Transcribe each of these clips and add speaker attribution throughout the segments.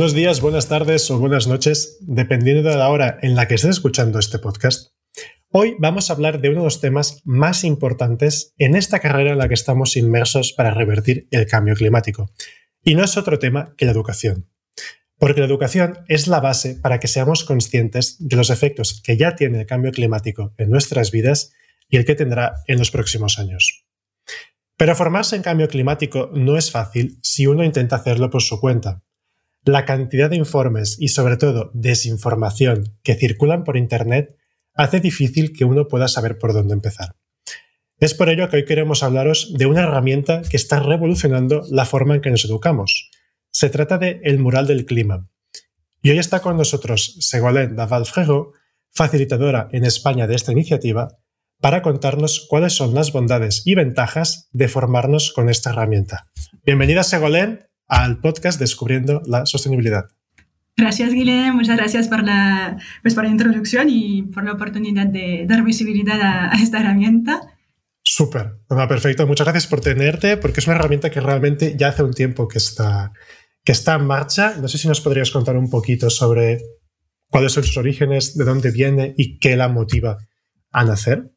Speaker 1: Buenos días, buenas tardes o buenas noches, dependiendo de la hora en la que estés escuchando este podcast. Hoy vamos a hablar de uno de los temas más importantes en esta carrera en la que estamos inmersos para revertir el cambio climático. Y no es otro tema que la educación. Porque la educación es la base para que seamos conscientes de los efectos que ya tiene el cambio climático en nuestras vidas y el que tendrá en los próximos años. Pero formarse en cambio climático no es fácil si uno intenta hacerlo por su cuenta la cantidad de informes y sobre todo desinformación que circulan por Internet hace difícil que uno pueda saber por dónde empezar. Es por ello que hoy queremos hablaros de una herramienta que está revolucionando la forma en que nos educamos. Se trata de El Mural del Clima. Y hoy está con nosotros Segolène Daval Frego, facilitadora en España de esta iniciativa, para contarnos cuáles son las bondades y ventajas de formarnos con esta herramienta. Bienvenida Segolène al podcast Descubriendo la Sostenibilidad.
Speaker 2: Gracias, Guilherme. Muchas gracias por la, pues, por la introducción y por la oportunidad de dar visibilidad a, esta herramienta.
Speaker 1: Súper, perfecto. Muchas gracias por tenerte, porque es una herramienta que realmente ya hace un tiempo que está, que está en marcha. No sé si nos podrías contar un poquito sobre cuáles son sus orígenes, de dónde viene y qué la motiva a nacer.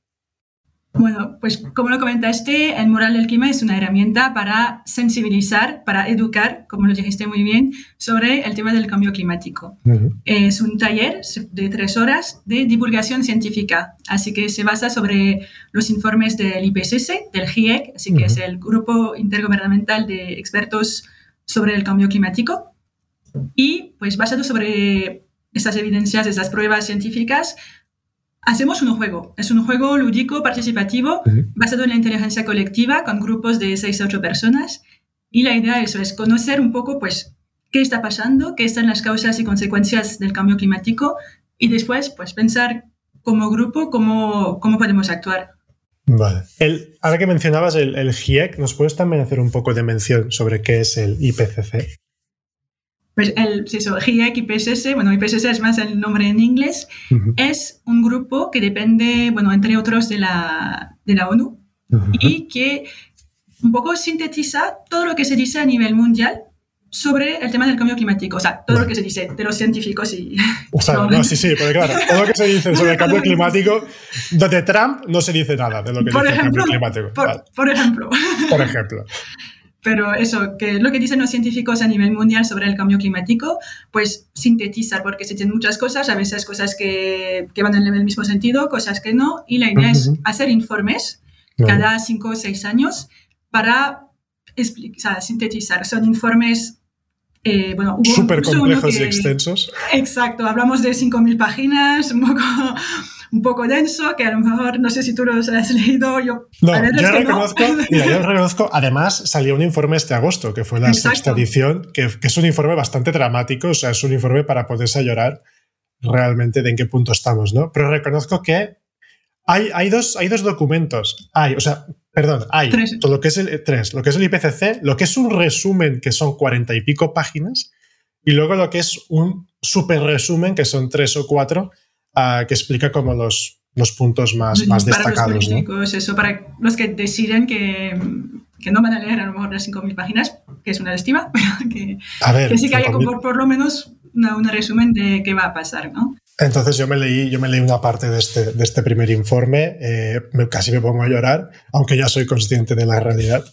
Speaker 2: Bueno, pues como lo comentaste, el mural del clima es una herramienta para sensibilizar, para educar, como lo dijiste muy bien, sobre el tema del cambio climático. Es un taller de tres horas de divulgación científica, así que se basa sobre los informes del IPCC, del GIEC, así que es el Grupo Intergubernamental de Expertos sobre el Cambio Climático, y pues basado sobre estas evidencias, estas pruebas científicas, Hacemos un juego. Es un juego lúdico, participativo, basado en la inteligencia colectiva, con grupos de 6 a 8 personas. Y la idea eso, es conocer un poco, pues, qué está pasando, qué están las causas y consecuencias del cambio climático, y después, pues, pensar como grupo cómo, cómo podemos actuar.
Speaker 1: Vale. El, ahora que mencionabas el, el GIEC, ¿nos puedes también hacer un poco de mención sobre qué es el IPCC?
Speaker 2: Pues el eso, GIEC IPSS, bueno, IPSS es más el nombre en inglés, es un grupo que depende, bueno, entre otros de la, de la ONU y que un poco sintetiza todo lo que se dice a nivel mundial sobre el tema del cambio climático, o sea, todo lo que se dice de los científicos y...
Speaker 1: O sea, no, sí, sí, porque claro, todo lo que se dice sobre el cambio climático, de Trump no se dice nada de lo que dice el cambio climático.
Speaker 2: por ejemplo.
Speaker 1: Por ejemplo.
Speaker 2: Pero eso, que lo que dicen los científicos a nivel mundial sobre el cambio climático, pues sintetizar, porque se tienen muchas cosas, a veces cosas que, que van en el mismo sentido, cosas que no, y la idea es hacer informes cada cinco o seis años para explicar, sintetizar. Son informes
Speaker 1: eh, bueno, súper complejos y extensos.
Speaker 2: Exacto, hablamos de 5.000 páginas, un poco, un poco denso, que a lo mejor no sé si tú los has leído. Yo,
Speaker 1: no, yo reconozco, mira, yo reconozco, además salió un informe este agosto, que fue la sexta edición, que, que, es un informe bastante dramático, o sea, es un informe para poderse llorar realmente de en qué punto estamos, ¿no? Pero reconozco que hay, hay, dos, hay dos documentos, hay, o sea, perdón, hay todo lo que es el tres, lo que es el IPCC, lo que es un resumen que son cuarenta y pico páginas, y luego lo que es un super resumen que son tres o cuatro que explica como los, los puntos más, más destacados.
Speaker 2: Los Eso, para los que deciden que, que, no van a leer a lo mejor las 5.000 páginas, que es una estima, pero que, que sí que haya como por lo menos un resumen de qué va a pasar, ¿no?
Speaker 1: Entonces yo me leí, yo me leí una parte de este, de este primer informe, eh, casi me pongo a llorar, aunque ya soy consciente de la realidad.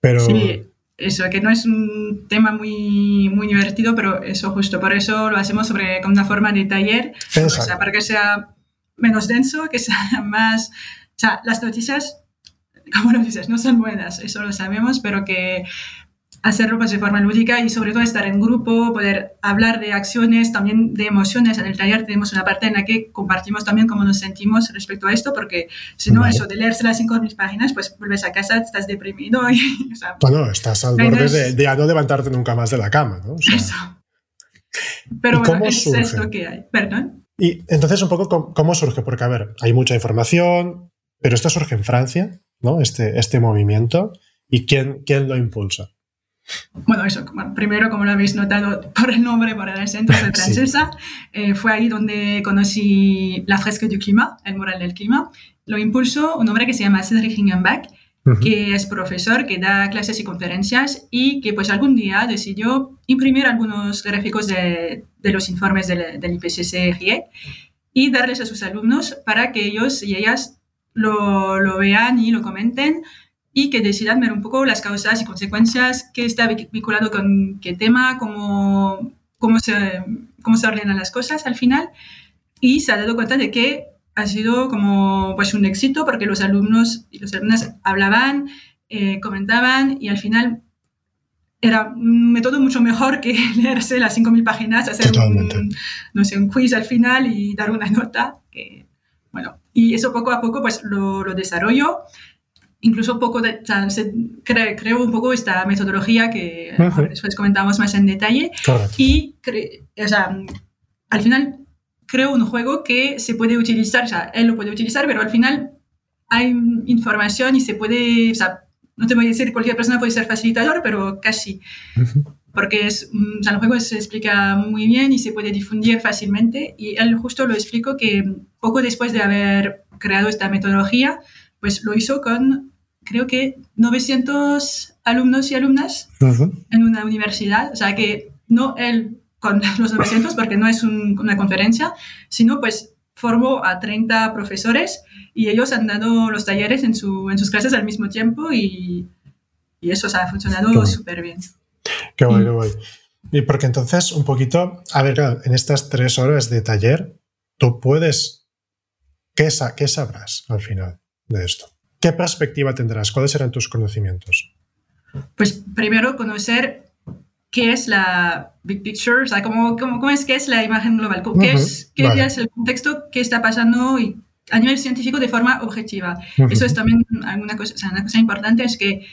Speaker 1: Pero...
Speaker 2: Sí, eso, que no es un tema muy, muy divertido, pero eso justo, por eso lo hacemos sobre, con una forma de taller, o sea, para que sea menos denso, que sea más... O sea, las noticias, como lo dices, no son buenas, eso lo sabemos, pero que hacerlo pues, de forma lúdica y sobre todo estar en grupo, poder hablar de acciones, también de emociones. En el taller tenemos una parte en la que compartimos también cómo nos sentimos respecto a esto, porque si no, eso de leerse las cinco mil páginas, pues vuelves a casa, estás deprimido. Y,
Speaker 1: bueno, estás al borde de, de, no levantarte nunca más de la cama, ¿no?
Speaker 2: eso, Pero bueno, es esto que hay. Perdón.
Speaker 1: Y entonces, un poco, ¿cómo surge? Porque, a ver, hay mucha información, pero esto surge en Francia, ¿no? Este, este movimiento. ¿Y quién, quién lo impulsa?
Speaker 2: Bueno, eso, primero, como lo habéis notado por el nombre, por el acento, soy francesa. Eh, fue ahí donde conocí la fresca du clima, el mural del clima. Lo impulsó un hombre que se llama Cedric Hingenbach, que es profesor, que da clases y conferencias y que pues algún día decidió imprimir algunos gráficos de, de los informes del, del IPCC GIEC y darles a sus alumnos para que ellos y ellas lo, lo vean y lo comenten y que decidan ver un poco las causas y consecuencias que está vinculado con qué tema, cómo, cómo, se, cómo se ordenan las cosas al final. Y se ha dado cuenta de que ha sido como pues un éxito porque los alumnos y las alumnas hablaban, eh, comentaban y al final era un método mucho mejor que leerse las 5.000 páginas, hacer un, no sé, un quiz al final y dar una nota. Que, bueno, y eso poco a poco pues lo, lo desarrollo. Incluso poco de, creo un poco esta metodología que después comentamos más en detalle. Y o sea, al final creo un juego que se puede utilizar, o sea, él lo puede utilizar, pero al final hay información y se puede, o sea, no te voy a decir cualquier persona puede ser facilitador, pero casi. Porque es, o sea, el juego se explica muy bien y se puede difundir fácilmente. Y él justo lo explicó que poco después de haber creado esta metodología, pues lo hizo con, creo que 900 alumnos y alumnas en una universidad. O sea, que no él con los 900 porque no es una conferencia, sino pues formó a 30 profesores y ellos han dado los talleres en, su, en sus clases al mismo tiempo y, y eso ha funcionado súper bien.
Speaker 1: Qué guay, qué guay. Y porque entonces, un poquito, a ver, en estas tres horas de taller, tú puedes, ¿qué, ¿qué sabrás al final de esto? ¿Qué perspectiva tendrás? ¿Cuáles serán tus conocimientos?
Speaker 2: Pues primero conocer qué es la big picture, o sea, cómo, cómo, cómo es, qué es la imagen global, qué, es, qué es el contexto, qué está pasando y a nivel científico de forma objetiva. Eso es también una cosa, o sea, una cosa importante, es que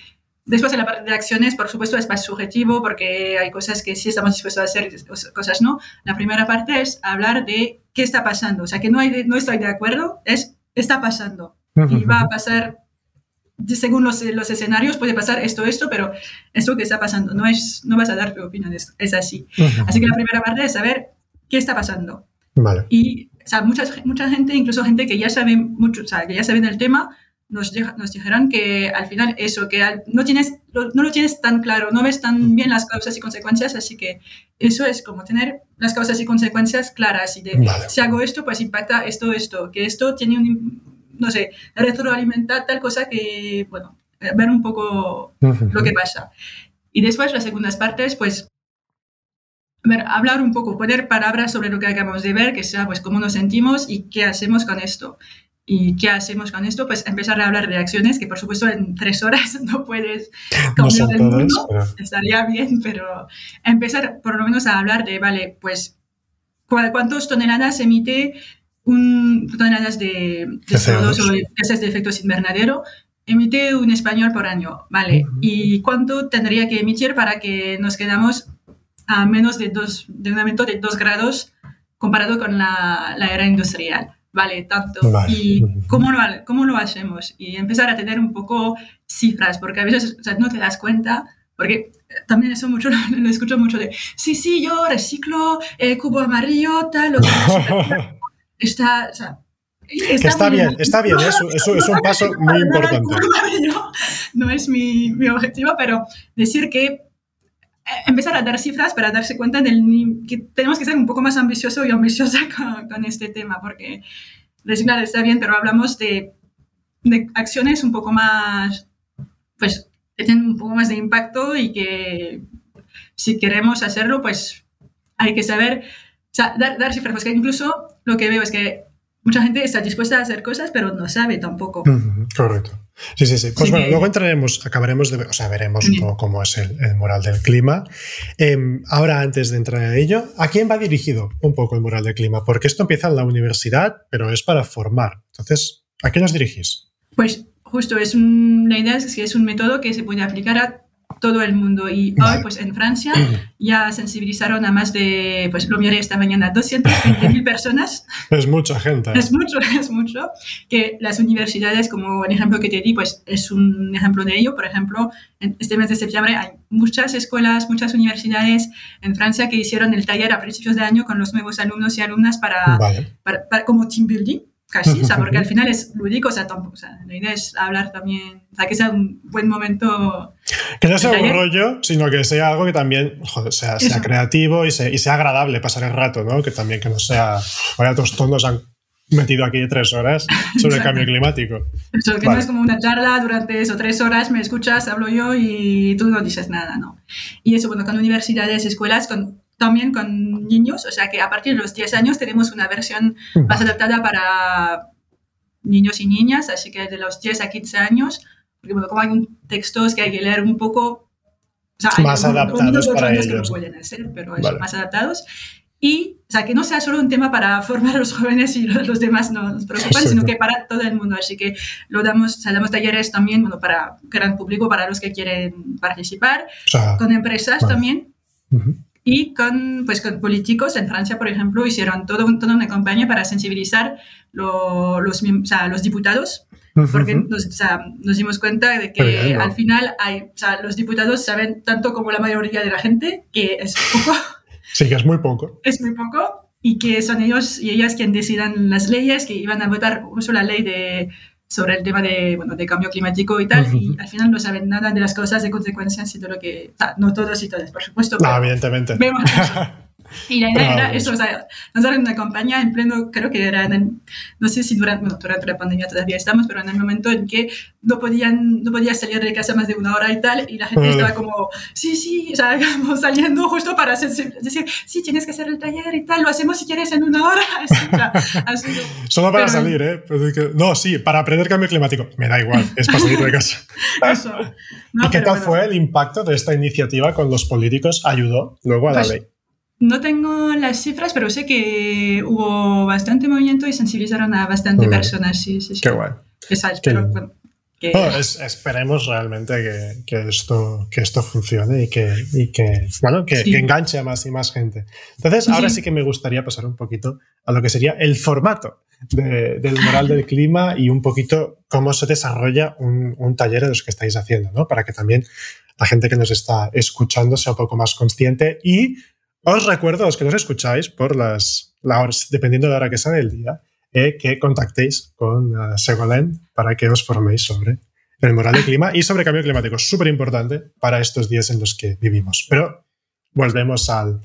Speaker 2: después de la parte de acciones, por supuesto, es más subjetivo porque hay cosas que sí estamos dispuestos a hacer, cosas no. La primera parte es hablar de qué está pasando, o sea, que no, hay no estoy de acuerdo, es está pasando. Y va a pasar según los, los, escenarios puede pasar esto, esto, pero esto que está pasando, no, es, no vas a dar tu opinión, es, es así. Así que la primera parte es saber qué está pasando.
Speaker 1: Vale.
Speaker 2: Y o sea, mucha, mucha gente, incluso gente que ya sabe mucho, o sea, que ya sabe el tema, nos, nos dijeron que al final eso, que no, tienes, no lo tienes tan claro, no ves tan bien las causas y consecuencias, así que eso es como tener las causas y consecuencias claras y de si hago esto, pues impacta esto, esto, que esto tiene un, no sé, retroalimentar tal cosa que, bueno, ver un poco lo que pasa. Y después las segundas partes, pues, ver, hablar un poco, poner palabras sobre lo que acabamos de ver, que sea, pues, cómo nos sentimos y qué hacemos con esto. ¿Y qué hacemos con esto? Pues empezar a hablar de acciones, que por supuesto en tres horas no puedes cambiar el mundo, estaría bien, pero empezar por lo menos a hablar de, vale, pues, ¿cuántas toneladas emite un, toneladas de, de CO2 o de gases de efecto invernadero emite un español por año, ¿vale? ¿Y cuánto tendría que emitir para que nos quedamos a menos de, dos, de un aumento de 2 grados comparado con la, la era industrial? Vale, tanto. ¿Y cómo lo, cómo lo hacemos? Y empezar a tener un poco cifras, porque a veces o sea, no te das cuenta, porque también eso mucho lo, escucho mucho de, sí, sí, yo reciclo eh, cubo amarillo, tal, lo está,
Speaker 1: está, bien, está bien, eso, es un paso muy importante.
Speaker 2: No, es mi, mi, objetivo, pero decir que eh, empezar a dar cifras para darse cuenta del que tenemos que ser un poco más ambicioso y ambiciosa con, este tema, porque reciclar está bien, pero hablamos de, de, acciones un poco más, pues, que tienen un poco más de impacto y que si queremos hacerlo, pues hay que saber, o sea, dar, dar cifras, porque incluso lo que veo es que mucha gente está dispuesta a hacer cosas, pero no sabe tampoco.
Speaker 1: correcto. Sí, sí, sí. Pues bueno, luego entraremos, acabaremos de, o sea, veremos un poco cómo es el, el mural del clima. Em, ahora, antes de entrar en ello, ¿a quién va dirigido un poco el mural del clima? Porque esto empieza en la universidad, pero es para formar. Entonces, ¿a qué nos dirigís?
Speaker 2: Pues justo, es la idea es que es un método que se puede aplicar a todo el mundo. Y hoy, pues en Francia, ya sensibilizaron a más de, pues lo miré esta mañana, 220.000 personas.
Speaker 1: Es mucha gente.
Speaker 2: Es mucho, es mucho. Que las universidades, como el ejemplo que te di, pues es un ejemplo de ello. Por ejemplo, en este mes de septiembre hay muchas escuelas, muchas universidades en Francia que hicieron el taller a principios de año con los nuevos alumnos y alumnas para, para como team building casi, o sea, porque al final es lúdico, o sea, tampoco, o sea, la idea es hablar también, o sea, que sea un buen momento.
Speaker 1: Que no sea un rollo, sino que sea algo que también sea, sea creativo y, y, sea agradable pasar el rato, ¿no? Que también que no sea, vaya tonos han metido aquí tres horas sobre el cambio climático.
Speaker 2: Eso, que no es como una charla durante eso, tres horas, me escuchas, hablo yo y tú no dices nada, ¿no? Y eso, bueno, con universidades, escuelas, con también con niños, o sea que a partir de los 10 años tenemos una versión más adaptada para niños y niñas, así que de los 10 a 15 años, porque bueno, como hay textos que hay que leer un poco,
Speaker 1: o sea, más adaptados para ellos.
Speaker 2: Que no pueden hacer, pero más adaptados. Y, o sea, que no sea solo un tema para formar a los jóvenes y los, demás no nos preocupan, sino que para todo el mundo. Así que lo damos, o sea, damos talleres también, bueno, para gran público, para los que quieren participar, con empresas también. Y con, pues, con políticos en Francia, por ejemplo, hicieron todo, toda una campaña para sensibilizar los, o sea, los diputados, porque nos, o sea, nos, dimos cuenta de que al final hay, o sea, los diputados saben tanto como la mayoría de la gente, que es poco.
Speaker 1: Sí, que es muy poco.
Speaker 2: Es muy poco y que son ellos y ellas quienes decidan las leyes, que iban a votar uso la ley de sobre el tema de, bueno, de cambio climático y tal, y al final no saben nada de las cosas, de consecuencias y todo lo que... no todos y todas, por supuesto.
Speaker 1: No, evidentemente.
Speaker 2: Y la idea era eso, o sea, lanzar una campaña en pleno, creo que era, en, no sé si durante, bueno, durante la pandemia todavía estamos, pero en el momento en que no podían, no podías salir de casa más de una hora y tal, y la gente estaba como, sí, sí, o sea, como saliendo justo para decir, sí, tienes que hacer el taller y tal, lo hacemos si quieres en una hora. Así,
Speaker 1: Solo para salir, ¿eh? No, sí, para aprender cambio climático. Me da igual, es para salir de casa. eso. ¿Y qué tal fue el impacto de esta iniciativa con los políticos? ¿Ayudó luego a la pues ley?
Speaker 2: No tengo las cifras, pero sé que hubo bastante movimiento y sensibilizaron a bastante personas. Sí, sí, sí.
Speaker 1: Qué guay. esperemos realmente que, esto, que esto funcione y que, que, bueno, que, enganche a más y más gente. Entonces, ahora sí. que me gustaría pasar un poquito a lo que sería el formato del moral del clima y un poquito cómo se desarrolla un, un, taller de los que estáis haciendo, ¿no? Para que también la gente que nos está escuchando sea un poco más consciente y os recuerdo, los que nos escucháis, por las, horas, dependiendo de la hora que sea del día, eh, que contactéis con uh, Segolén para que os forméis sobre el moral del clima y sobre cambio climático. Súper importante para estos días en los que vivimos. Pero volvemos al,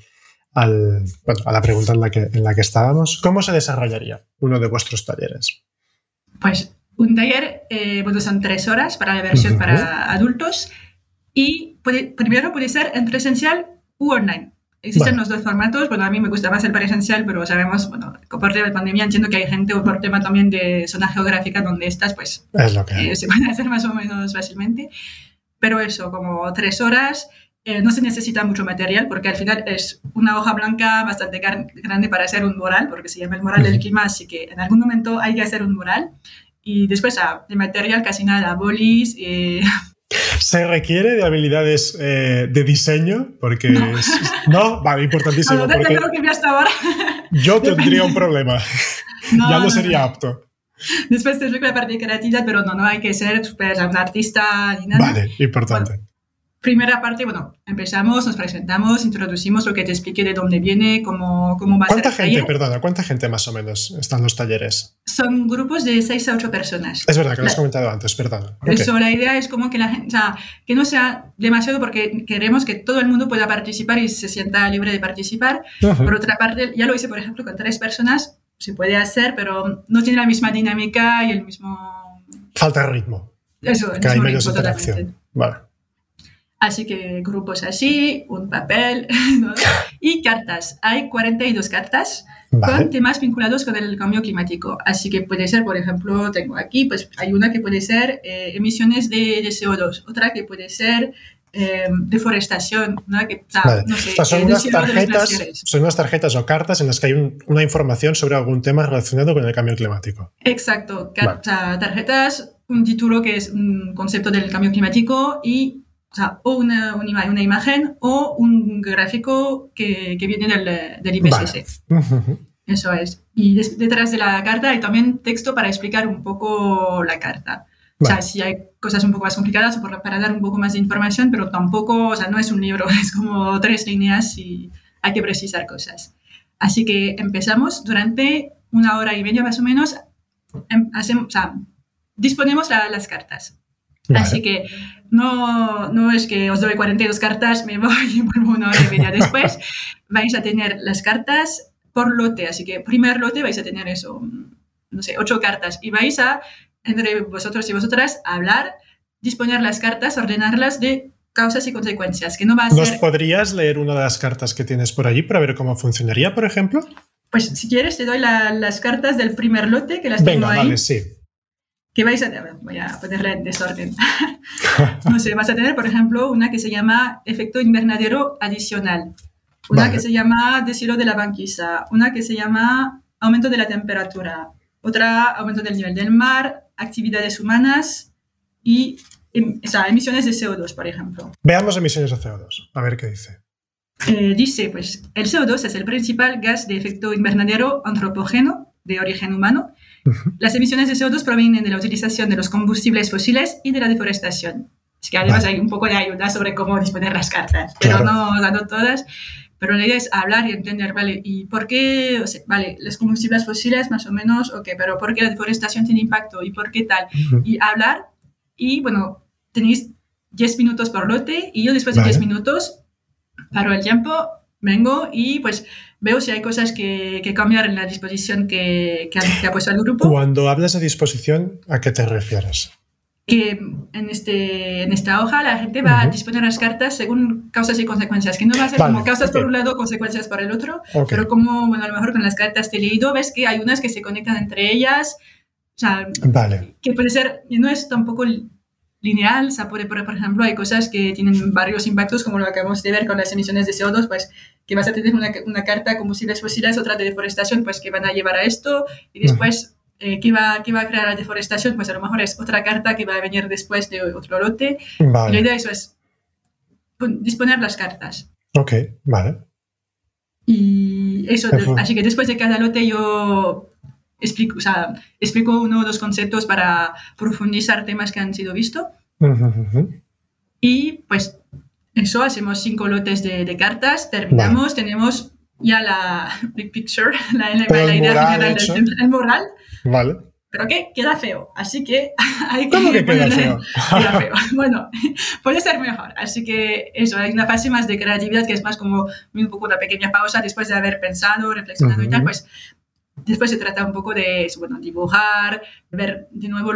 Speaker 1: al, bueno, a la pregunta en la, que, en la que estábamos. ¿Cómo se desarrollaría uno de vuestros talleres?
Speaker 2: Pues un taller, eh, bueno, son tres horas para la versión para adultos y primero puede ser en presencial u online. Existen los dos formatos. Bueno, a mí me gusta más el presencial, pero sabemos, bueno, por tema de pandemia entiendo que hay gente o por tema también de zona geográfica donde estás, pues eh, se puede hacer más o menos fácilmente. Pero eso, como tres horas, eh, no se necesita mucho material porque al final es una hoja blanca bastante grande para hacer un mural, porque se llama el mural del clima, así que en algún momento hay que hacer un mural. Y después, ah, de material casi nada, bolis, eh,
Speaker 1: ¿Se requiere de habilidades eh, de diseño? Porque no, es, ¿no? vale, importantísimo. porque yo tendría un problema. ya no, sería apto.
Speaker 2: Después te explico la parte de creatividad, pero no, no hay que ser un artista ni nada.
Speaker 1: Vale, importante
Speaker 2: primera parte, bueno, empezamos, nos presentamos, introducimos lo que te expliqué de dónde viene, cómo, cómo va a
Speaker 1: ser. ¿Cuánta gente, perdona, cuánta gente más o menos están los talleres?
Speaker 2: Son grupos de 6 a 8 personas.
Speaker 1: Es verdad, que lo has comentado antes, perdona.
Speaker 2: Eso, la idea es como que la gente, o sea, que no sea demasiado porque queremos que todo el mundo pueda participar y se sienta libre de participar. Por otra parte, ya lo hice, por ejemplo, con tres personas, se puede hacer, pero no tiene la misma dinámica y el mismo...
Speaker 1: Falta ritmo.
Speaker 2: Eso,
Speaker 1: que hay menos interacción. Vale.
Speaker 2: Así que grupos así, un papel y cartas. Hay 42 cartas con temas vinculados con el cambio climático. Así que puede ser, por ejemplo, tengo aquí, pues hay una que puede ser eh, emisiones de, CO2, otra que puede ser eh, deforestación, ¿no? Que, no sé,
Speaker 1: son, unas tarjetas, son, unas tarjetas, o cartas en las que hay una información sobre algún tema relacionado con el cambio climático.
Speaker 2: Exacto, tarjetas, un título que es un concepto del cambio climático y o sea, o una, una, imagen o un gráfico que, que viene del, del IPSS. Eso es. Y detrás de la carta hay también texto para explicar un poco la carta. O sea, si hay cosas un poco más complicadas para dar un poco más de información, pero tampoco, o sea, no es un libro, es como tres líneas y hay que precisar cosas. Así que empezamos durante una hora y media más o menos, em, hacemos, o sea, disponemos las cartas. Así que no, no es que os doy 42 cartas, me voy y vuelvo una hora y media después. vais a tener las cartas por lote, así que primer lote vais a tener eso, no sé, ocho cartas y vais a, entre vosotros y vosotras, hablar, disponer las cartas, ordenarlas de causas y consecuencias, que no va a
Speaker 1: ¿Nos podrías leer una de las cartas que tienes por allí para ver cómo funcionaría, por ejemplo?
Speaker 2: Pues si quieres te doy las cartas del primer lote, que las tengo ahí.
Speaker 1: Vale, sí
Speaker 2: que vais a tener, voy a ponerla en desorden. no sé, vas a tener, por ejemplo, una que se llama efecto invernadero adicional, una que se llama deshielo de la banquisa, una que se llama aumento de la temperatura, otra aumento del nivel del mar, actividades humanas y em, o sea, emisiones de CO2, por ejemplo.
Speaker 1: Veamos emisiones de CO2, a ver qué dice.
Speaker 2: Eh, dice, pues, el CO2 es el principal gas de efecto invernadero antropógeno de origen humano las emisiones de CO2 provienen de la utilización de los combustibles fósiles y de la deforestación. Así que además hay un poco de ayuda sobre cómo disponer las cartas, pero no, no todas. Pero la idea es hablar y entender, ¿vale? ¿Y por qué, vale, los combustibles fósiles más o menos, ok, pero por qué la deforestación tiene impacto y por qué tal? Y hablar y, bueno, tenéis 10 minutos por lote y yo después de 10 minutos paro el tiempo, vengo y pues veo si hay cosas que, que cambiar en la disposición que, que, ha, puesto el grupo.
Speaker 1: Cuando hablas de disposición, ¿a qué te refieres?
Speaker 2: Que en, este, en esta hoja la gente va a disponer las cartas según causas y consecuencias, que no va a ser como causas por un lado, consecuencias por el otro, pero como, bueno, a lo mejor con las cartas te he leído, ves que hay unas que se conectan entre ellas, o sea,
Speaker 1: vale.
Speaker 2: que puede ser, no es tampoco lineal, o sea, por, por, ejemplo, hay cosas que tienen varios impactos, como lo acabamos de ver con las emisiones de CO2, pues que vas a tener una, una carta combustibles fósiles, otra de deforestación, pues que van a llevar a esto, y después, eh, ¿qué, va, ¿qué va a crear la deforestación? Pues a lo mejor es otra carta que va a venir después de otro lote. la idea eso es disponer las cartas.
Speaker 1: Ok, vale.
Speaker 2: Y eso, así que después de cada lote yo explico, o sea, explico uno o dos conceptos para profundizar temas que han sido vistos. Y pues eso, hacemos cinco lotes de, cartas, terminamos, tenemos ya la big picture, la, idea general del moral.
Speaker 1: Vale.
Speaker 2: Pero que queda feo, así que hay
Speaker 1: que... ¿Cómo que queda feo?
Speaker 2: queda feo. Bueno, puede ser mejor, así que eso, hay una fase más de creatividad que es más como un poco una pequeña pausa después de haber pensado, reflexionado y tal, pues después se trata un poco de bueno, dibujar, ver de nuevo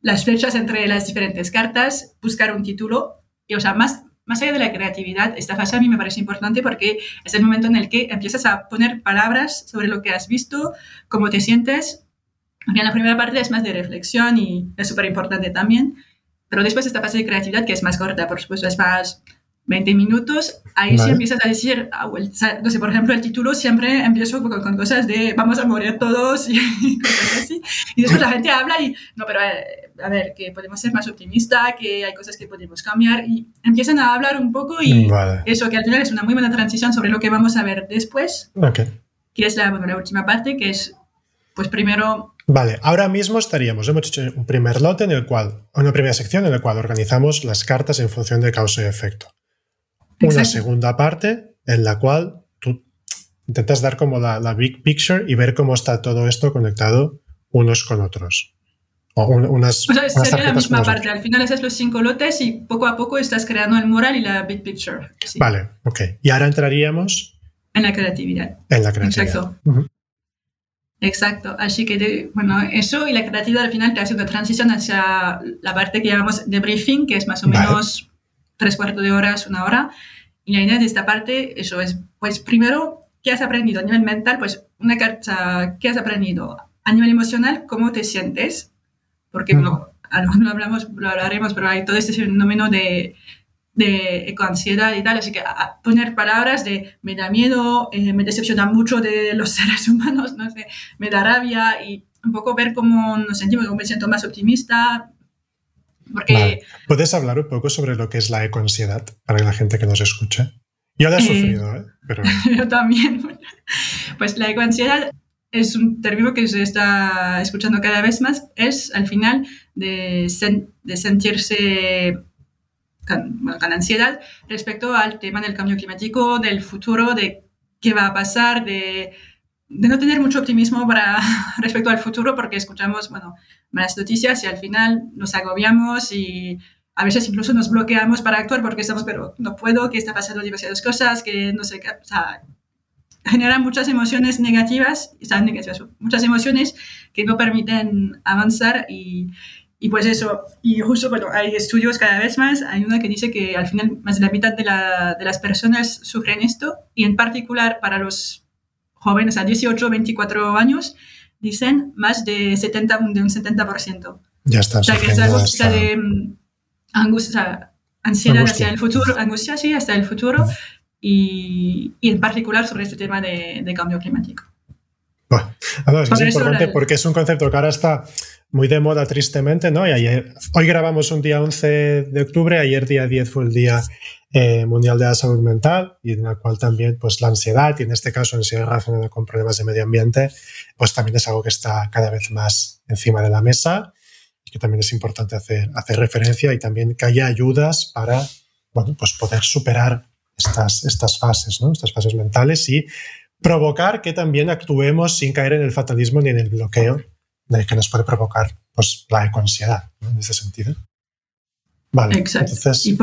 Speaker 2: las flechas entre las diferentes cartas, buscar un título, y o sea, más, más allá de la creatividad, esta fase a mí me parece importante porque es el momento en el que empiezas a poner palabras sobre lo que has visto, cómo te sientes. En la primera parte es más de reflexión y es súper importante también, pero después esta fase de creatividad que es más corta, por supuesto, es más 20 minutos, ahí sí empiezas a decir, ah, no sé, por ejemplo, el título siempre empiezo con, cosas de vamos a morir todos y cosas así. Y después la gente habla y, no, pero eh, a ver, que podemos ser más optimistas, que hay cosas que podemos cambiar y empiezan a hablar un poco y eso, que al final es una muy buena transición sobre lo que vamos a ver después, que es la, bueno, la última parte, que es, pues primero
Speaker 1: Vale, ahora mismo estaríamos, hemos hecho un primer lote en el cual, una primera sección en la cual organizamos las cartas en función de causa y efecto una segunda parte en la cual tú intentas dar como la, big picture y ver cómo está todo esto conectado unos con otros. O unas,
Speaker 2: o sea, sería la misma parte. Al final haces los cinco lotes y poco a poco estás creando el mural y la big picture.
Speaker 1: Vale, ok. Y ahora entraríamos...
Speaker 2: En la creatividad.
Speaker 1: En la creatividad.
Speaker 2: Exacto. Exacto. Así que, bueno, eso y la creatividad al final te hace una transición hacia la parte que llamamos de briefing, que es más o menos tres cuartos de horas, una hora. Y la idea de esta parte, eso es, pues primero, ¿qué has aprendido a nivel mental? Pues una carta, ¿qué has aprendido? A nivel emocional, ¿cómo te sientes? Porque no, no hablamos, lo hablaremos, pero hay todo este fenómeno de, de ecoansiedad y tal, así que a poner palabras de me da miedo, eh, me decepciona mucho de los seres humanos, no sé, me da rabia y un poco ver cómo nos sentimos, cómo me siento más optimista, Porque,
Speaker 1: ¿Puedes hablar un poco sobre lo que es la ecoansiedad para la gente que nos escuche? Yo la he eh, sufrido, ¿eh? Pero...
Speaker 2: Yo también. Pues la ecoansiedad es un término que se está escuchando cada vez más. Es al final de, de sentirse con, con, ansiedad respecto al tema del cambio climático, del futuro, de qué va a pasar, de, de no tener mucho optimismo para, respecto al futuro porque escuchamos, bueno, malas noticias y al final nos agobiamos y a veces incluso nos bloqueamos para actuar porque estamos, pero no puedo, que está pasando demasiadas cosas, que no sé qué, o sea, generan muchas emociones negativas, o negativas, muchas emociones que no permiten avanzar y, y pues eso, y justo, bueno, hay estudios cada vez más, hay una que dice que al final más de la mitad de, la, de las personas sufren esto y en particular para los jóvenes a 18 24 años, dicen más de, 70, de un 70%.
Speaker 1: Ya está.
Speaker 2: O sea, que es algo de mm, angustia, ansiedad hacia el futuro, angustia, sí, hasta el futuro, y, y, en particular sobre este tema de, de cambio climático.
Speaker 1: Bueno, es, es importante porque es un concepto que ahora está muy de moda tristemente, ¿no? Hoy grabamos un día 11 de octubre, ayer día 10 fue el Día eh, Mundial de la Salud Mental y en el cual también pues la ansiedad y en este caso ansiedad relacionada con problemas de medio ambiente pues también es algo que está cada vez más encima de la mesa que también es importante hacer, hacer referencia y también que haya ayudas para bueno, pues poder superar estas, estas fases, ¿no? estas fases mentales y provocar que también actuemos sin caer en el fatalismo ni en el bloqueo de que nos puede provocar pues, la ecoansiedad en ese sentido.
Speaker 2: Vale, Exacto. Entonces... Y,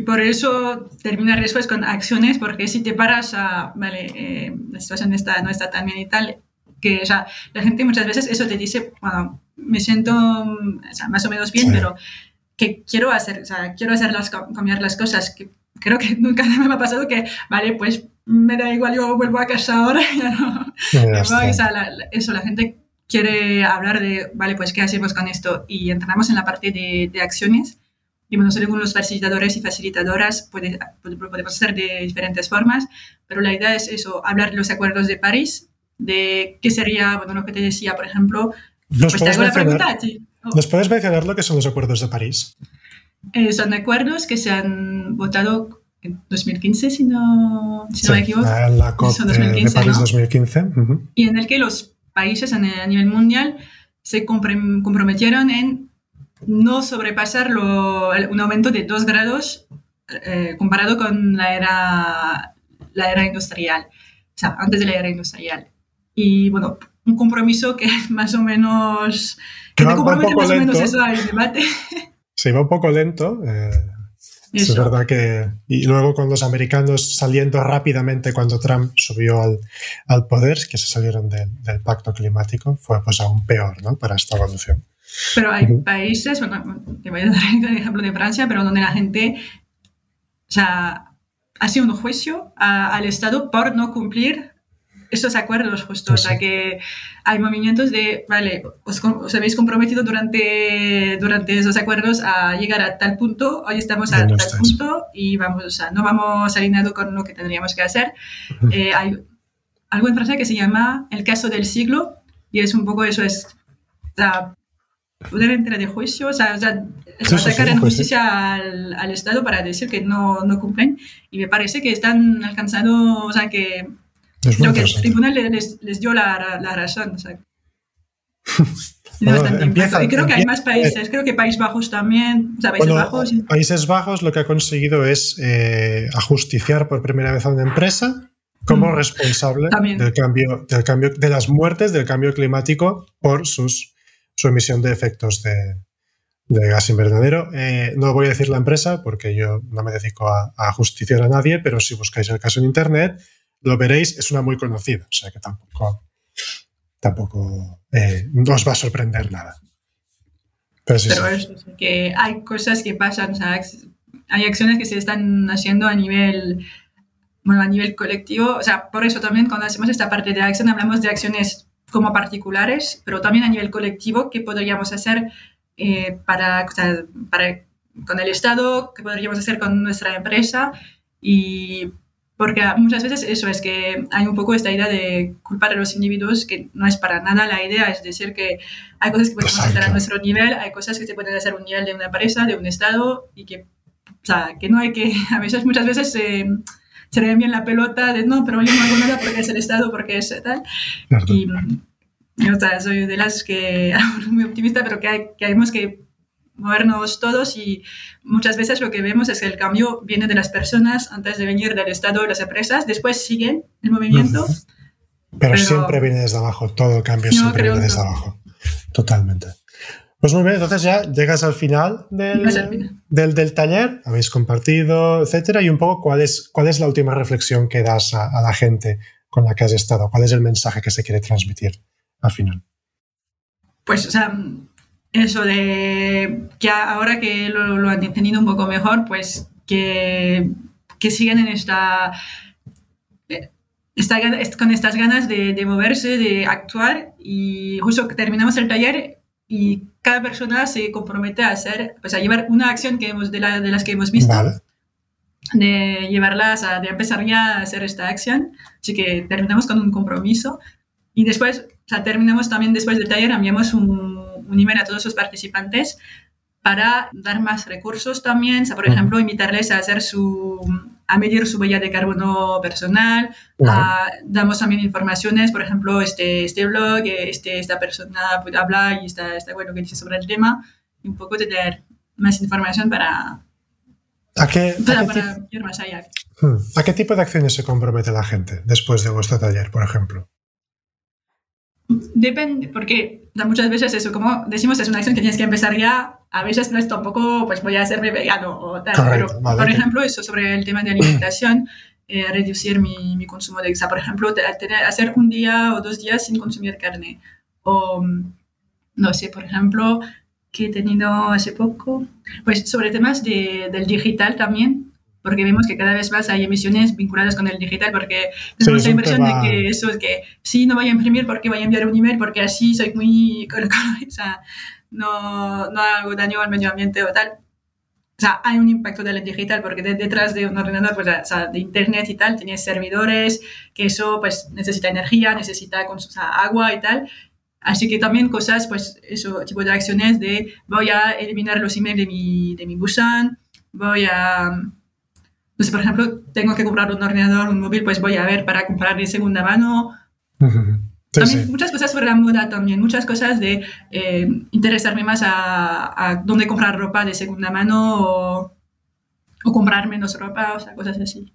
Speaker 2: por, eso terminar después con acciones, porque si te paras a, vale, eh, la situación está, no está tan bien y tal, que o sea, la gente muchas veces eso te dice, bueno, me siento o sea, más o menos bien, pero que quiero hacer, o sea, quiero hacer las, cambiar las cosas, que creo que nunca me ha pasado que, vale, pues me da igual, yo vuelvo a casa ahora, ya no. eso, la gente quiere hablar de, vale, pues qué hacemos con esto y entramos en la parte de, de acciones. Y bueno, según los facilitadores y facilitadoras puede, podemos hacer de diferentes formas, pero la idea es eso, hablar de los acuerdos de París, de qué sería, bueno, lo que te decía, por ejemplo,
Speaker 1: ¿Nos pues la pregunta oh. ¿Nos puedes mencionar lo que son los acuerdos de París?
Speaker 2: Eh, son acuerdos que se han votado en 2015, si no, si no me equivoco.
Speaker 1: En la COP de París 2015.
Speaker 2: Y en el que los países a nivel mundial se comprometieron en no sobrepasar un aumento de 2 grados eh, comparado con la era, la era industrial, o sea, antes de la era industrial. Y bueno, un compromiso que más o menos...
Speaker 1: Que va, un poco más lento. o menos eso al debate. Sí, va un poco lento. Eh, es verdad que. Y luego con los americanos saliendo rápidamente cuando Trump subió al, al poder, que se salieron del pacto climático, fue pues aún peor ¿no? para esta evolución.
Speaker 2: Pero hay países, bueno, te voy a dar el ejemplo de Francia, pero donde la gente o sea, hace un juicio al Estado por no cumplir esos acuerdos justo, o sea que hay movimientos de, vale, os, habéis comprometido durante, durante esos acuerdos a llegar a tal punto, hoy estamos a tal punto y vamos, o sea, no vamos alineado con lo que tendríamos que hacer. Eh, hay algo en Francia que se llama el caso del siglo y es un poco eso, es o poder entrar de juicio, o sea, o sea sacar en justicia al, al, Estado para decir que no, no cumplen y me parece que están alcanzando, o sea, que Creo que el tribunal les, les dio la, la razón. O sea. y creo que hay más países, creo que Países Bajos también. O sea, Países, Bajos,
Speaker 1: Países Bajos lo que ha conseguido es eh, ajusticiar por primera vez a una empresa como mm. responsable del cambio, del cambio, de las muertes del cambio climático por sus, su emisión de efectos de, de gas invernadero. Eh, no voy a decir la empresa porque yo no me dedico a, a justiciar a nadie, pero si buscáis el caso en Internet, lo veréis, es una muy conocida, o sea que tampoco, tampoco eh, no os va a sorprender nada.
Speaker 2: Pero, sí, que hay cosas que pasan, o sea, hay acciones que se están haciendo a nivel, bueno, a nivel colectivo, o sea, por eso también cuando hacemos esta parte de acción hablamos de acciones como particulares, pero también a nivel colectivo, ¿qué podríamos hacer eh, para, para, con el Estado, qué podríamos hacer con nuestra empresa y porque muchas veces eso es que hay un poco esta idea de culpar a los individuos que no es para nada la idea, es decir, que hay cosas que podemos hacer a nuestro nivel, hay cosas que se pueden hacer a un nivel de una empresa, de un Estado, y que, o sea, que no hay que, a veces, muchas veces se le bien la pelota de no, pero yo no hago nada porque es el Estado, porque es tal. Y, o sea, soy de las que, muy optimista, pero que, hay, que hayamos que movernos todos y muchas veces lo que vemos es que el cambio viene de las personas antes de venir del Estado y las empresas, después siguen el movimiento.
Speaker 1: Pero, siempre viene desde abajo, todo cambio siempre viene desde abajo. Totalmente. Pues muy bien, entonces ya llegas al final del, del, del, taller, habéis compartido, etcétera, y un poco cuál es, cuál es la última reflexión que das a, a la gente con la que has estado, cuál es el mensaje que se quiere transmitir al final.
Speaker 2: Pues, o sea, eso de que ahora que lo, han entendido un poco mejor, pues que, que siguen en esta, con estas ganas de, moverse, de actuar y justo que terminamos el taller y cada persona se compromete a hacer, pues a llevar una acción que hemos, de, de las que hemos visto. de llevarlas a de empezar ya a hacer esta acción. Así que terminamos con un compromiso y después, o sea, terminamos también después del taller, enviamos un, un email a todos los participantes para dar más recursos también, o sea, por ejemplo, invitarles a hacer su, a medir su huella de carbono personal, damos también informaciones, por ejemplo, este, este blog, este, esta persona puede hablar y está, está bueno que dice sobre el tema, y un poco tener más información para,
Speaker 1: ¿A qué,
Speaker 2: para, ir más allá.
Speaker 1: Hmm. ¿A qué tipo de acciones se compromete la gente después de vuestro taller, por ejemplo?
Speaker 2: Depende, porque muchas veces eso, como decimos, es una acción que tienes que empezar ya. A veces no es tampoco, pues voy a hacerme vegano o tal. pero, por ejemplo, eso sobre el tema de alimentación, eh, reducir mi, mi, consumo de, o por ejemplo, tener, hacer un día o dos días sin consumir carne. O, no sé, por ejemplo, que he tenido hace poco, pues sobre temas de, del digital también, porque vemos que cada vez más hay emisiones vinculadas con el digital, porque tenemos la impresión de que eso es que sí, no voy a imprimir porque voy a enviar un email, porque así soy muy o sea, no, no hago daño al medio ambiente o tal. O sea, hay un impacto del digital porque detrás de un ordenador, pues, o sea, de internet y tal, tienes servidores, que eso pues necesita energía, necesita o sea, agua y tal. Así que también cosas, pues, eso, tipo de acciones de voy a eliminar los emails de mi, de mi buzón, voy a entonces, por ejemplo, tengo que comprar un ordenador, un móvil, pues voy a ver para comprar de segunda mano. también muchas cosas sobre la moda también, muchas cosas de eh, interesarme más a, dónde comprar ropa de segunda mano o, o comprar menos ropa, o sea, cosas así.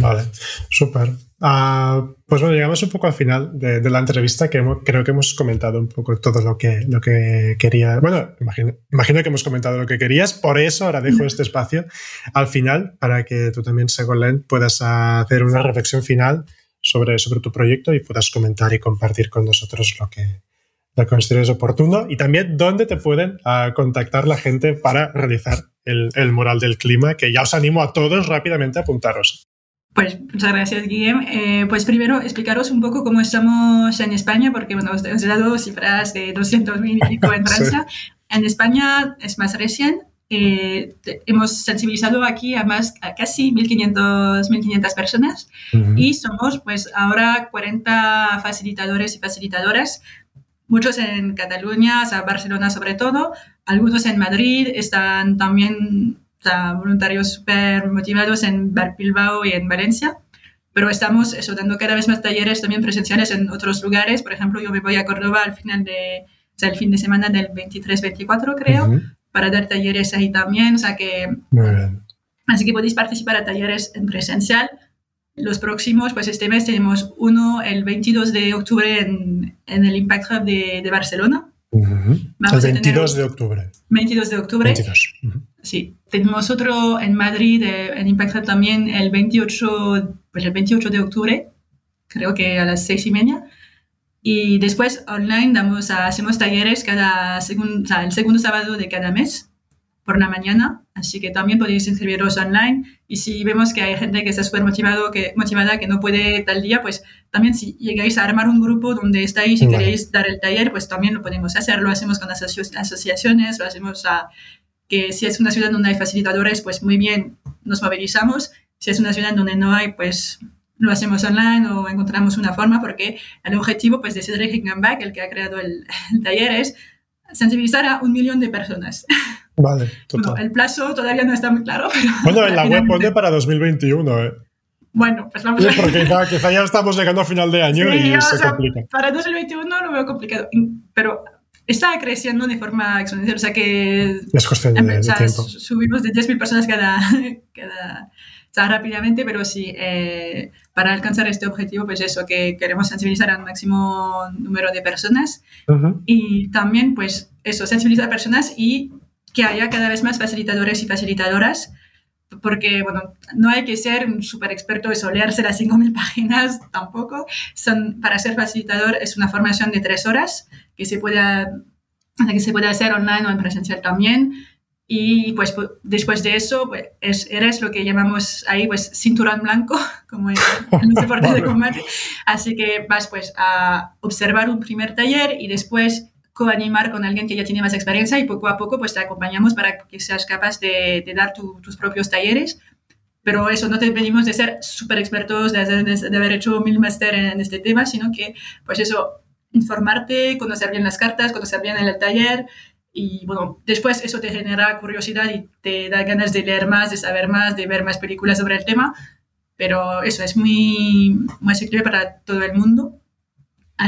Speaker 1: Vale, súper. Ah, pues bueno, llegamos un poco al final de, la entrevista, que creo que hemos comentado un poco todo lo que, lo que quería. Bueno, imagino, imagino que hemos comentado lo que querías, por eso ahora dejo este espacio al final para que tú también, Segolén, puedas hacer una reflexión final sobre, sobre tu proyecto y puedas comentar y compartir con nosotros lo que, lo consideres oportuno y también dónde te pueden ah, contactar la gente para realizar el, el mural del clima, que ya os animo a todos rápidamente a apuntaros.
Speaker 2: Pues muchas gracias, Guillem. Eh, pues primero explicaros un poco cómo estamos en España, porque bueno, os he dado cifras de 200.000 y pico en Francia. En España es más recién. Eh, hemos sensibilizado aquí a más a casi 1.500, 1.500 personas y somos pues ahora 40 facilitadores y facilitadoras, muchos en Cataluña, o sea, Barcelona sobre todo, algunos en Madrid, están también voluntarios súper motivados en Bilbao y en Valencia, pero estamos eso, dando cada vez más talleres también presenciales en otros lugares. Por ejemplo, yo me voy a Córdoba al final de, o sea, el fin de semana del 23-24, creo, para dar talleres ahí también. O sea que, Así que podéis participar a talleres en presencial. Los próximos, pues este mes tenemos uno el 22 de octubre en, en el Impact Hub de, de Barcelona.
Speaker 1: el 22 de octubre.
Speaker 2: 22 de octubre. 22. Sí, tenemos otro en Madrid, eh, en Impact también el 28, pues el 28 de octubre, creo que a las seis y media. Y después online damos hacemos talleres cada segundo, o sea, el segundo sábado de cada mes por la mañana, así que también podéis inscribiros online. Y si vemos que hay gente que está súper motivado, que, motivada, que no puede tal día, pues también si llegáis a armar un grupo donde estáis y queréis dar el taller, pues también lo podemos hacer, lo hacemos con las asociaciones, lo hacemos a que si es una ciudad donde hay facilitadores, pues muy bien, nos movilizamos. Si es una ciudad donde no hay, pues lo hacemos online o encontramos una forma porque el objetivo pues, de Cedric Higginback, el que ha creado el, taller, es sensibilizar a un millón de personas.
Speaker 1: Vale, total.
Speaker 2: el plazo todavía no está muy claro. Pero
Speaker 1: bueno, en la web pone para 2021, ¿eh?
Speaker 2: Bueno, pues vamos a ver.
Speaker 1: Porque quizá, ya estamos llegando a final de año y se complica.
Speaker 2: Para 2021 lo veo complicado, pero está creciendo de forma exponencial, o sea que...
Speaker 1: Es cuestión de, tiempo.
Speaker 2: Subimos de 10.000 personas cada, cada, o sea, rápidamente, pero sí, eh, para alcanzar este objetivo, pues eso, que queremos sensibilizar al máximo número de personas y también, pues eso, sensibilizar a personas y que haya cada vez más facilitadores y facilitadoras, porque, bueno, no hay que ser un súper experto de leerse las 5.000 páginas tampoco. Son, para ser facilitador es una formación de tres horas que se puede, que se puede hacer online o en presencial también. Y pues después de eso, pues eres lo que llamamos ahí pues cinturón blanco, como en, el deporte de combate. Así que vas pues a observar un primer taller y después coanimar con alguien que ya tiene más experiencia y poco a poco pues te acompañamos para que seas capaz de, dar tus propios talleres. Pero eso, no te pedimos de ser súper expertos, de, de, haber hecho mil máster en este tema, sino que pues eso, informarte, conocer bien las cartas, conocer bien el taller, y bueno, después eso te genera curiosidad y te da ganas de leer más, de saber más, de ver más películas sobre el tema. Pero eso es muy, muy asequible para todo el mundo.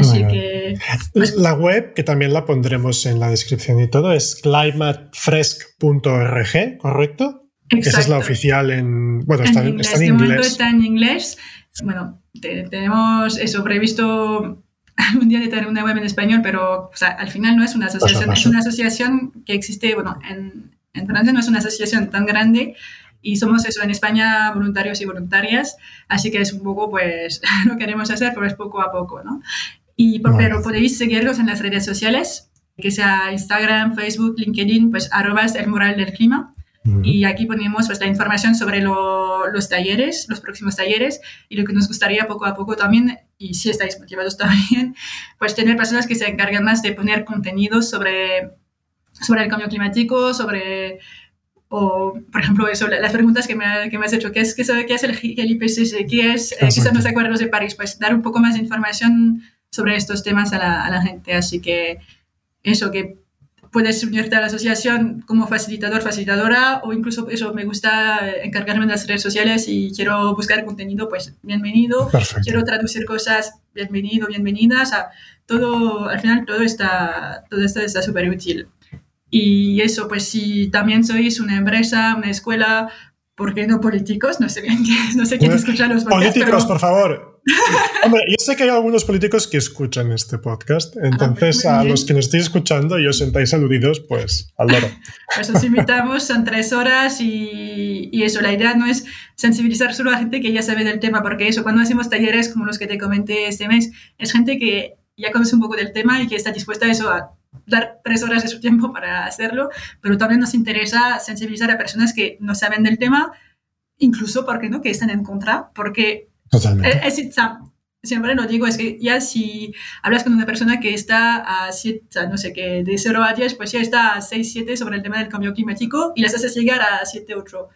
Speaker 2: Así que.
Speaker 1: Pues la web, que también la pondremos en la descripción y todo, es climatefresk.org, ¿correcto?
Speaker 2: Exacto.
Speaker 1: Esa es la oficial en. Bueno, está en,
Speaker 2: inglés.
Speaker 1: Está en inglés.
Speaker 2: está en inglés. Bueno, tenemos eso previsto algún día de tener una web en español, pero al final no es una asociación, es una asociación que existe, bueno, en, en, Francia no es una asociación tan grande y somos eso en España voluntarios y voluntarias, así que es un poco, pues, lo queremos hacer, pero es poco a poco, ¿no? Y, Pero podéis seguirlos en las redes sociales, que sea Instagram, Facebook, LinkedIn, pues arrobas el mural del clima. Y aquí ponemos pues, la información sobre los talleres, los próximos talleres y lo que nos gustaría poco a poco también, y si estáis motivados también, pues tener personas que se encargan más de poner contenidos sobre, sobre el cambio climático, sobre, o por ejemplo, eso, las preguntas que me, que me has hecho, ¿qué es, qué, qué es el, el IPCC? ¿Qué es eh, quizás los acuerdos de París? Pues dar un poco más de información sobre estos temas a la, a la gente. Así que eso, que puedes unirte a la asociación como facilitador, facilitadora, o incluso eso, me gusta encargarme de las redes sociales y quiero buscar contenido, pues bienvenido. Quiero traducir cosas, bienvenido, bienvenidas. A todo, al final todo está todo esto está súper útil. Y eso, pues si también sois una empresa, una escuela, ¿por qué no políticos? No sé, no sé quién pues, escucha los
Speaker 1: podcasts. Políticos, por favor. Hombre, yo sé que hay algunos políticos que escuchan este podcast, ah, pues entonces a los que nos estéis escuchando y os sentáis aludidos, pues al loro.
Speaker 2: Pues os invitamos, son tres horas y, y, eso, la idea no es sensibilizar solo a gente que ya sabe del tema, porque eso, cuando hacemos talleres como los que te comenté este mes, es gente que ya conoce un poco del tema y que está dispuesta a eso, a dar tres horas de su tiempo para hacerlo, pero también nos interesa sensibilizar a personas que no saben del tema, incluso, porque no?, que están en contra, porque
Speaker 1: Totalmente.
Speaker 2: Es, siempre lo digo, es que ya si hablas con una persona que está a 7, no sé qué, de 0 a 10, pues ya está a 6, 7 sobre el tema del cambio climático y las haces llegar a 7, 8.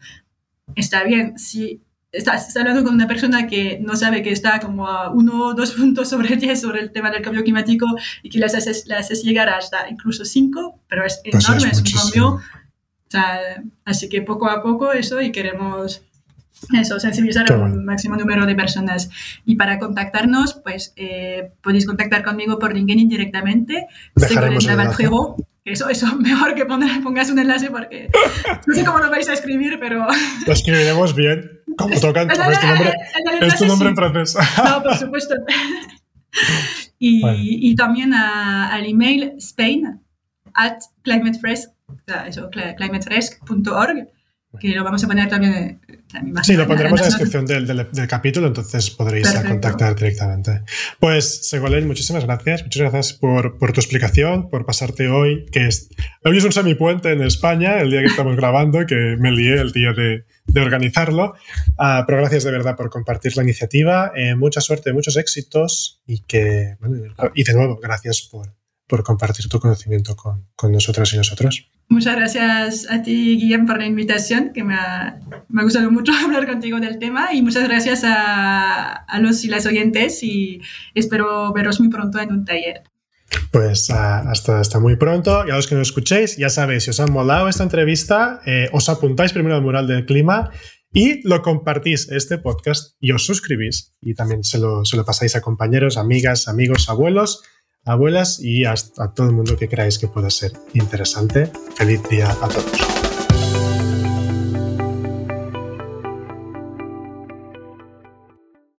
Speaker 2: Está bien, si estás, hablando con una persona que no sabe que está como a 1 2 puntos sobre 10 sobre el tema del cambio climático y que las haces, las haces llegar hasta incluso 5, pero es pues enorme, es, un cambio. O sea, así que poco a poco eso y queremos eso, sensibilizar a un máximo número de personas. Y para contactarnos, pues eh, podéis contactar conmigo por LinkedIn directamente.
Speaker 1: Dejaremos el
Speaker 2: juego. Eso, eso, mejor que pongas un enlace porque no sé cómo lo vais a escribir, pero...
Speaker 1: Lo escribiremos bien, como tocan, como es tu nombre, es tu nombre en francés.
Speaker 2: No, por supuesto. Y, y también al email spain at climatefresk, climatefresk.org que lo vamos a poner también.
Speaker 1: en sí, lo pondremos en la descripción del, del, capítulo, entonces podréis contactar directamente. Pues, Segolén, muchísimas gracias. Muchas gracias por, por, tu explicación, por pasarte hoy, que es, hoy es un semipuente en España, el día que estamos grabando, que me lié el día de, de organizarlo. Uh, pero gracias de verdad por compartir la iniciativa. Eh, mucha suerte, muchos éxitos y que, bueno, y de nuevo, gracias por, por compartir tu conocimiento con, con nosotras y nosotros.
Speaker 2: Muchas gracias a ti, Guillem, por la invitación, que me ha, me ha, gustado mucho hablar contigo del tema y muchas gracias a, a los y las oyentes y espero veros muy pronto en un taller.
Speaker 1: Pues uh, hasta, hasta muy pronto. Y a los que nos escuchéis, ya sabéis, si os ha molado esta entrevista, eh, os apuntáis primero al mural del clima y lo compartís este podcast y os suscribís y también se lo, se lo pasáis a compañeros, amigas, amigos, abuelos, abuelas y a, a todo el mundo que creáis que pueda ser interesante. Feliz día a todos.